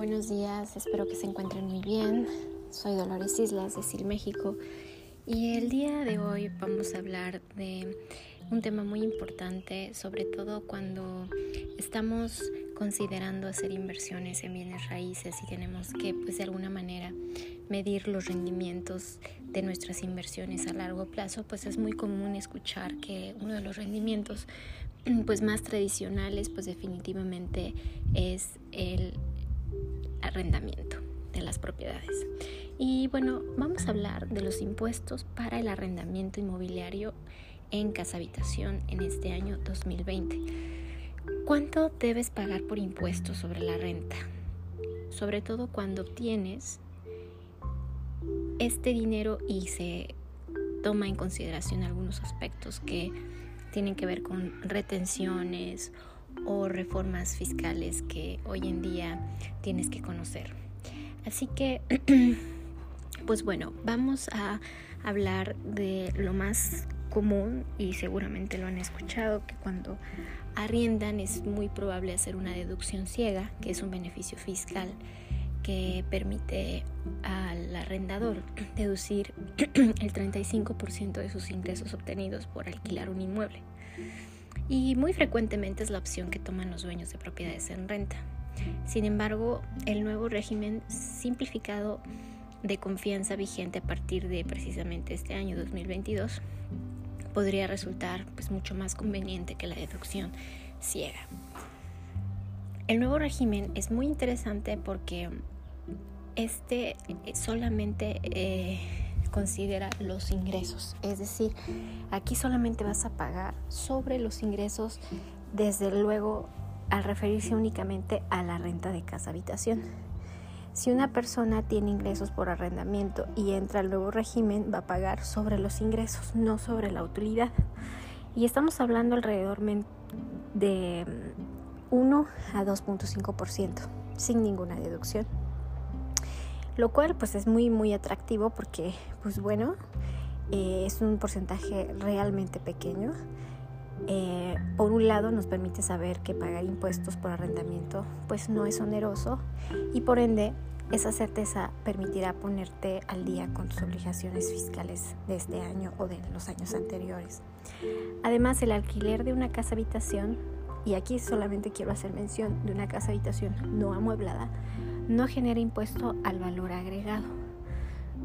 buenos días, espero que se encuentren muy bien. Soy Dolores Islas de Sil México y el día de hoy vamos a hablar de un tema muy importante, sobre todo cuando estamos considerando hacer inversiones en bienes raíces y tenemos que pues de alguna manera medir los rendimientos de nuestras inversiones a largo plazo, pues es muy común escuchar que uno de los rendimientos pues más tradicionales pues definitivamente es el arrendamiento de las propiedades. Y bueno, vamos a hablar de los impuestos para el arrendamiento inmobiliario en casa habitación en este año 2020. ¿Cuánto debes pagar por impuestos sobre la renta? Sobre todo cuando obtienes este dinero y se toma en consideración algunos aspectos que tienen que ver con retenciones o reformas fiscales que hoy en día tienes que conocer. Así que, pues bueno, vamos a hablar de lo más común y seguramente lo han escuchado, que cuando arriendan es muy probable hacer una deducción ciega, que es un beneficio fiscal que permite al arrendador deducir el 35% de sus ingresos obtenidos por alquilar un inmueble y muy frecuentemente es la opción que toman los dueños de propiedades en renta. Sin embargo, el nuevo régimen simplificado de confianza vigente a partir de precisamente este año 2022 podría resultar pues mucho más conveniente que la deducción ciega. El nuevo régimen es muy interesante porque este solamente eh, considera los ingresos. Es decir, aquí solamente vas a pagar sobre los ingresos, desde luego al referirse únicamente a la renta de casa habitación. Si una persona tiene ingresos por arrendamiento y entra al nuevo régimen, va a pagar sobre los ingresos, no sobre la utilidad. Y estamos hablando alrededor de 1 a 2.5%, sin ninguna deducción lo cual pues es muy muy atractivo porque pues bueno eh, es un porcentaje realmente pequeño eh, por un lado nos permite saber que pagar impuestos por arrendamiento pues no es oneroso y por ende esa certeza permitirá ponerte al día con tus obligaciones fiscales de este año o de los años anteriores. Además, el alquiler de una casa habitación, y aquí solamente quiero hacer mención de una casa habitación no amueblada, no genera impuesto al valor agregado,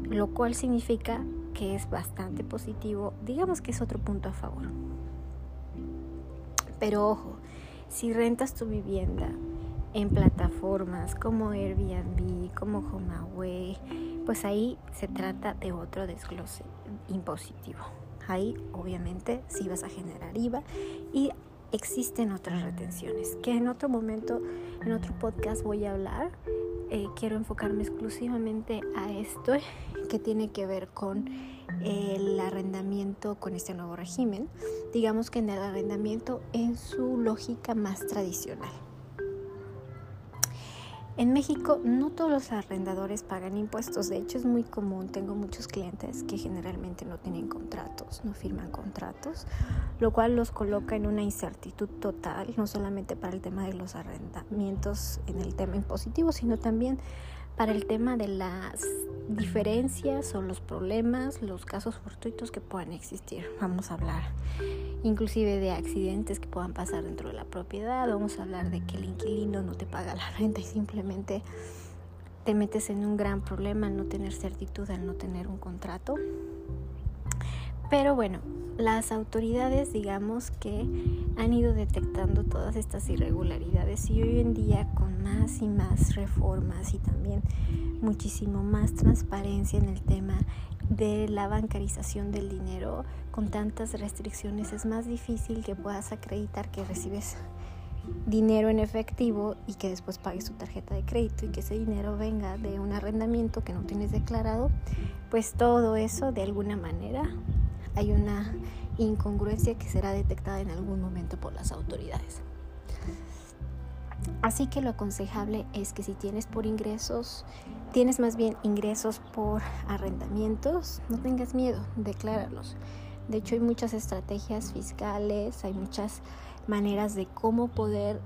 lo cual significa que es bastante positivo, digamos que es otro punto a favor. Pero ojo, si rentas tu vivienda en plataformas como Airbnb, como HomeAway, pues ahí se trata de otro desglose impositivo. Ahí obviamente sí vas a generar IVA y existen otras retenciones que en otro momento, en otro podcast voy a hablar eh, quiero enfocarme exclusivamente a esto que tiene que ver con el arrendamiento con este nuevo régimen, digamos que en el arrendamiento en su lógica más tradicional. En México no todos los arrendadores pagan impuestos, de hecho es muy común, tengo muchos clientes que generalmente no tienen contratos, no firman contratos, lo cual los coloca en una incertidumbre total, no solamente para el tema de los arrendamientos en el tema impositivo, sino también para el tema de las diferencias o los problemas, los casos fortuitos que puedan existir. Vamos a hablar inclusive de accidentes que puedan pasar dentro de la propiedad, vamos a hablar de que el inquilino no te paga la renta y simplemente te metes en un gran problema al no tener certitud, al no tener un contrato. Pero bueno, las autoridades digamos que han ido detectando todas estas irregularidades y hoy en día con más y más reformas y también muchísimo más transparencia en el tema de la bancarización del dinero con tantas restricciones es más difícil que puedas acreditar que recibes dinero en efectivo y que después pagues tu tarjeta de crédito y que ese dinero venga de un arrendamiento que no tienes declarado, pues todo eso de alguna manera hay una incongruencia que será detectada en algún momento por las autoridades. Así que lo aconsejable es que si tienes por ingresos, tienes más bien ingresos por arrendamientos, no tengas miedo, decláralos. De hecho hay muchas estrategias fiscales, hay muchas maneras de cómo poder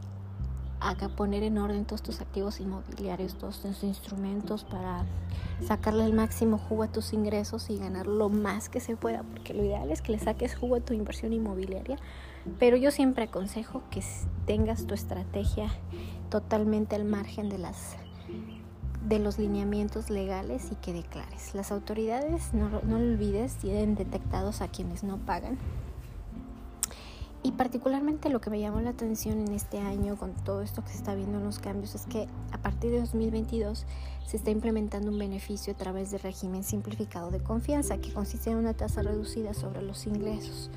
a poner en orden todos tus activos inmobiliarios, todos tus instrumentos para sacarle el máximo jugo a tus ingresos y ganar lo más que se pueda, porque lo ideal es que le saques jugo a tu inversión inmobiliaria, pero yo siempre aconsejo que tengas tu estrategia totalmente al margen de las de los lineamientos legales y que declares. Las autoridades, no, no lo olvides, tienen detectados a quienes no pagan y particularmente lo que me llamó la atención en este año con todo esto que se está viendo en los cambios es que a partir de 2022 se está implementando un beneficio a través del régimen simplificado de confianza que consiste en una tasa reducida sobre los ingresos.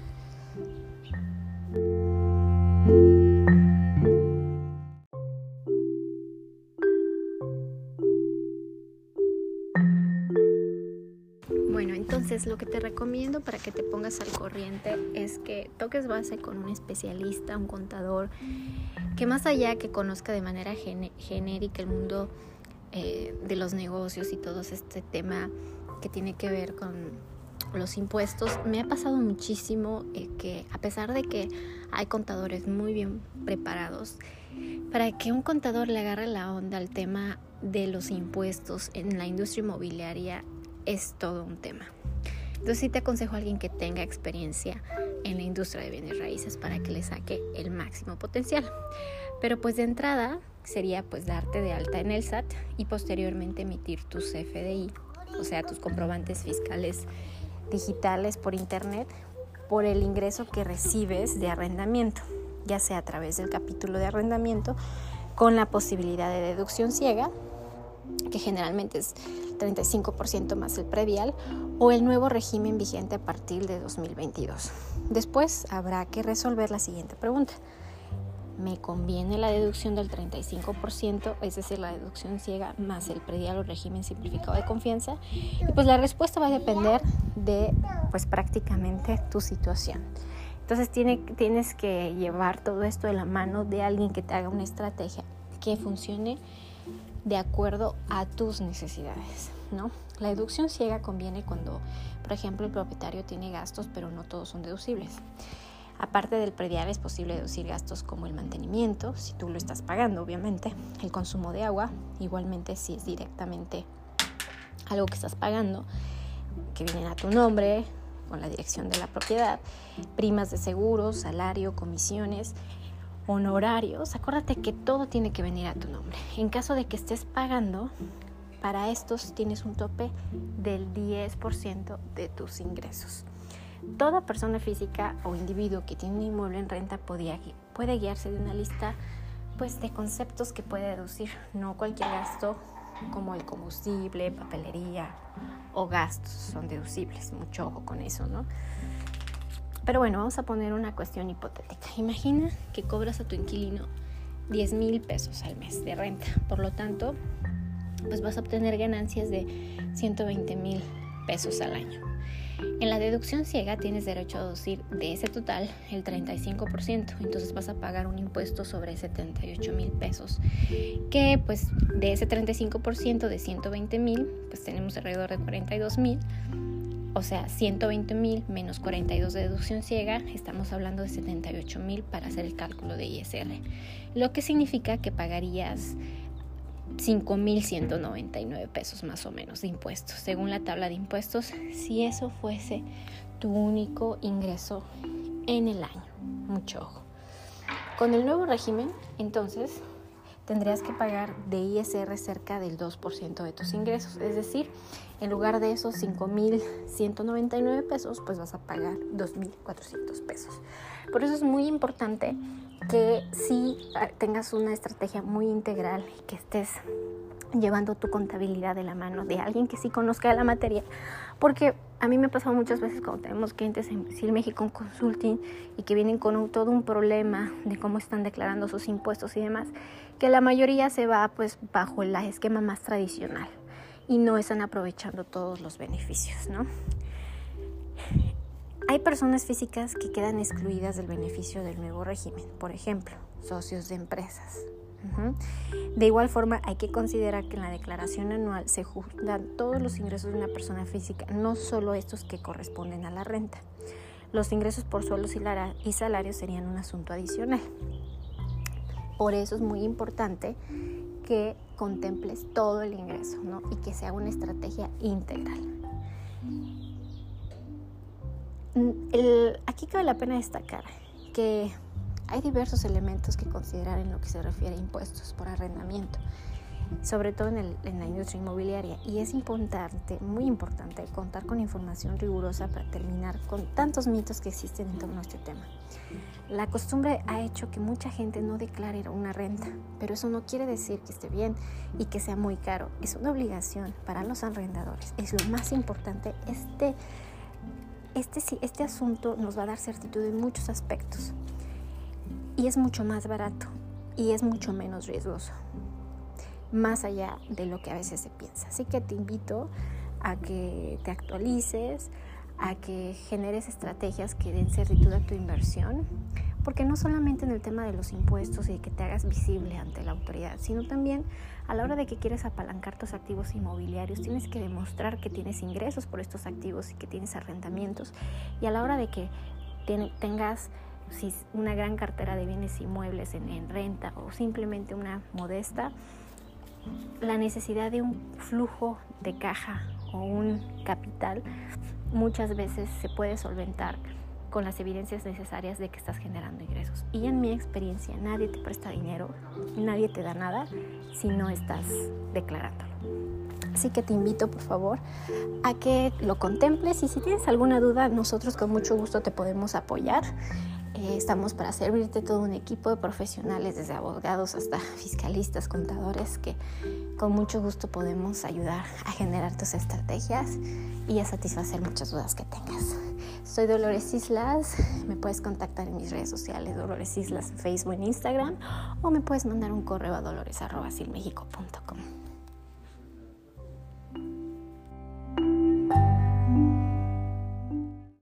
Entonces, lo que te recomiendo para que te pongas al corriente es que toques base con un especialista, un contador, que más allá que conozca de manera genérica el mundo eh, de los negocios y todo este tema que tiene que ver con los impuestos, me ha pasado muchísimo eh, que a pesar de que hay contadores muy bien preparados, para que un contador le agarre la onda al tema de los impuestos en la industria inmobiliaria es todo un tema. Entonces sí te aconsejo a alguien que tenga experiencia en la industria de bienes raíces para que le saque el máximo potencial. Pero pues de entrada sería pues darte de alta en el SAT y posteriormente emitir tus CFDI, o sea, tus comprobantes fiscales digitales por internet por el ingreso que recibes de arrendamiento, ya sea a través del capítulo de arrendamiento con la posibilidad de deducción ciega, que generalmente es 35% más el predial, o el nuevo régimen vigente a partir de 2022. Después habrá que resolver la siguiente pregunta. ¿Me conviene la deducción del 35%, es decir, la deducción ciega más el predial o régimen simplificado de confianza? Y pues la respuesta va a depender de pues prácticamente tu situación. Entonces tiene, tienes que llevar todo esto de la mano de alguien que te haga una estrategia que funcione de acuerdo a tus necesidades, ¿no? La deducción ciega conviene cuando, por ejemplo, el propietario tiene gastos, pero no todos son deducibles. Aparte del predial es posible deducir gastos como el mantenimiento, si tú lo estás pagando, obviamente, el consumo de agua, igualmente si es directamente algo que estás pagando, que vienen a tu nombre, con la dirección de la propiedad, primas de seguro, salario, comisiones, honorarios, acuérdate que todo tiene que venir a tu nombre. En caso de que estés pagando, para estos tienes un tope del 10% de tus ingresos. Toda persona física o individuo que tiene un inmueble en renta puede, puede guiarse de una lista pues, de conceptos que puede deducir, no cualquier gasto como el combustible, papelería o gastos son deducibles. Mucho ojo con eso, ¿no? Pero bueno, vamos a poner una cuestión hipotética. Imagina que cobras a tu inquilino 10 mil pesos al mes de renta. Por lo tanto, pues vas a obtener ganancias de 120 mil pesos al año. En la deducción ciega tienes derecho a deducir de ese total el 35%, entonces vas a pagar un impuesto sobre 78 mil pesos, que pues de ese 35% de 120 mil, pues tenemos alrededor de 42 mil o sea, 120 mil menos 42 de deducción ciega, estamos hablando de 78 mil para hacer el cálculo de ISR, lo que significa que pagarías 5.199 pesos más o menos de impuestos, según la tabla de impuestos, si eso fuese tu único ingreso en el año. Mucho ojo. Con el nuevo régimen, entonces, tendrías que pagar de ISR cerca del 2% de tus ingresos. Es decir, en lugar de esos 5.199 pesos, pues vas a pagar 2.400 pesos. Por eso es muy importante que sí ah, tengas una estrategia muy integral y que estés llevando tu contabilidad de la mano de alguien que sí conozca la materia. Porque a mí me ha pasado muchas veces cuando tenemos clientes en Brasil México Consulting y que vienen con todo un problema de cómo están declarando sus impuestos y demás, que la mayoría se va pues bajo el esquema más tradicional y no están aprovechando todos los beneficios, ¿no? Hay personas físicas que quedan excluidas del beneficio del nuevo régimen, por ejemplo, socios de empresas, de igual forma, hay que considerar que en la declaración anual se juzgan todos los ingresos de una persona física, no solo estos que corresponden a la renta. Los ingresos por sueldos y salarios serían un asunto adicional. Por eso es muy importante que contemples todo el ingreso y que sea una estrategia integral. Mm, aquí cabe la pena destacar que hay diversos elementos que considerar en lo que se refiere a impuestos por arrendamiento, sobre todo en, la industria inmobiliaria. Y es importante, muy importante, contar con información rigurosa para terminar con tantos mitos que existen en torno a este tema. La costumbre ha hecho que mucha gente no declare una renta, pero eso no quiere decir que esté bien y que sea muy caro. Es una obligación para los arrendadores. Es lo más importante. Este, este, este asunto nos va a dar certitud en muchos aspectos y es mucho más barato y es mucho menos riesgoso, más allá de lo que a veces se piensa. Así que te invito a que te actualices, a que generes estrategias que den certitud a tu inversión, porque no solamente en el tema de los impuestos y que te hagas visible ante la autoridad, sino también a la hora de que quieres apalancar tus activos inmobiliarios, tienes que demostrar que tienes ingresos por estos activos y que tienes arrendamientos, y a la hora de que tengas si una gran cartera de bienes inmuebles en, en renta o simplemente una modesta, la necesidad de un flujo de caja o un capital muchas veces se puede solventar con las evidencias necesarias de que estás generando ingresos. Y en mi experiencia, nadie te presta dinero, nadie te da nada si no estás declarándolo. Así que te invito, por favor, a que lo contemples y si tienes alguna duda, nosotros con mucho gusto te podemos apoyar. Eh, estamos para servirte todo un equipo de profesionales, desde abogados hasta fiscalistas, contadores, que con mucho gusto podemos ayudar a generar tus estrategias y a satisfacer muchas dudas que tengas. Soy Dolores Islas, me puedes contactar en mis redes sociales, Dolores Islas Facebook, en Instagram, o me puedes mandar un correo a dolores.silmexico.com.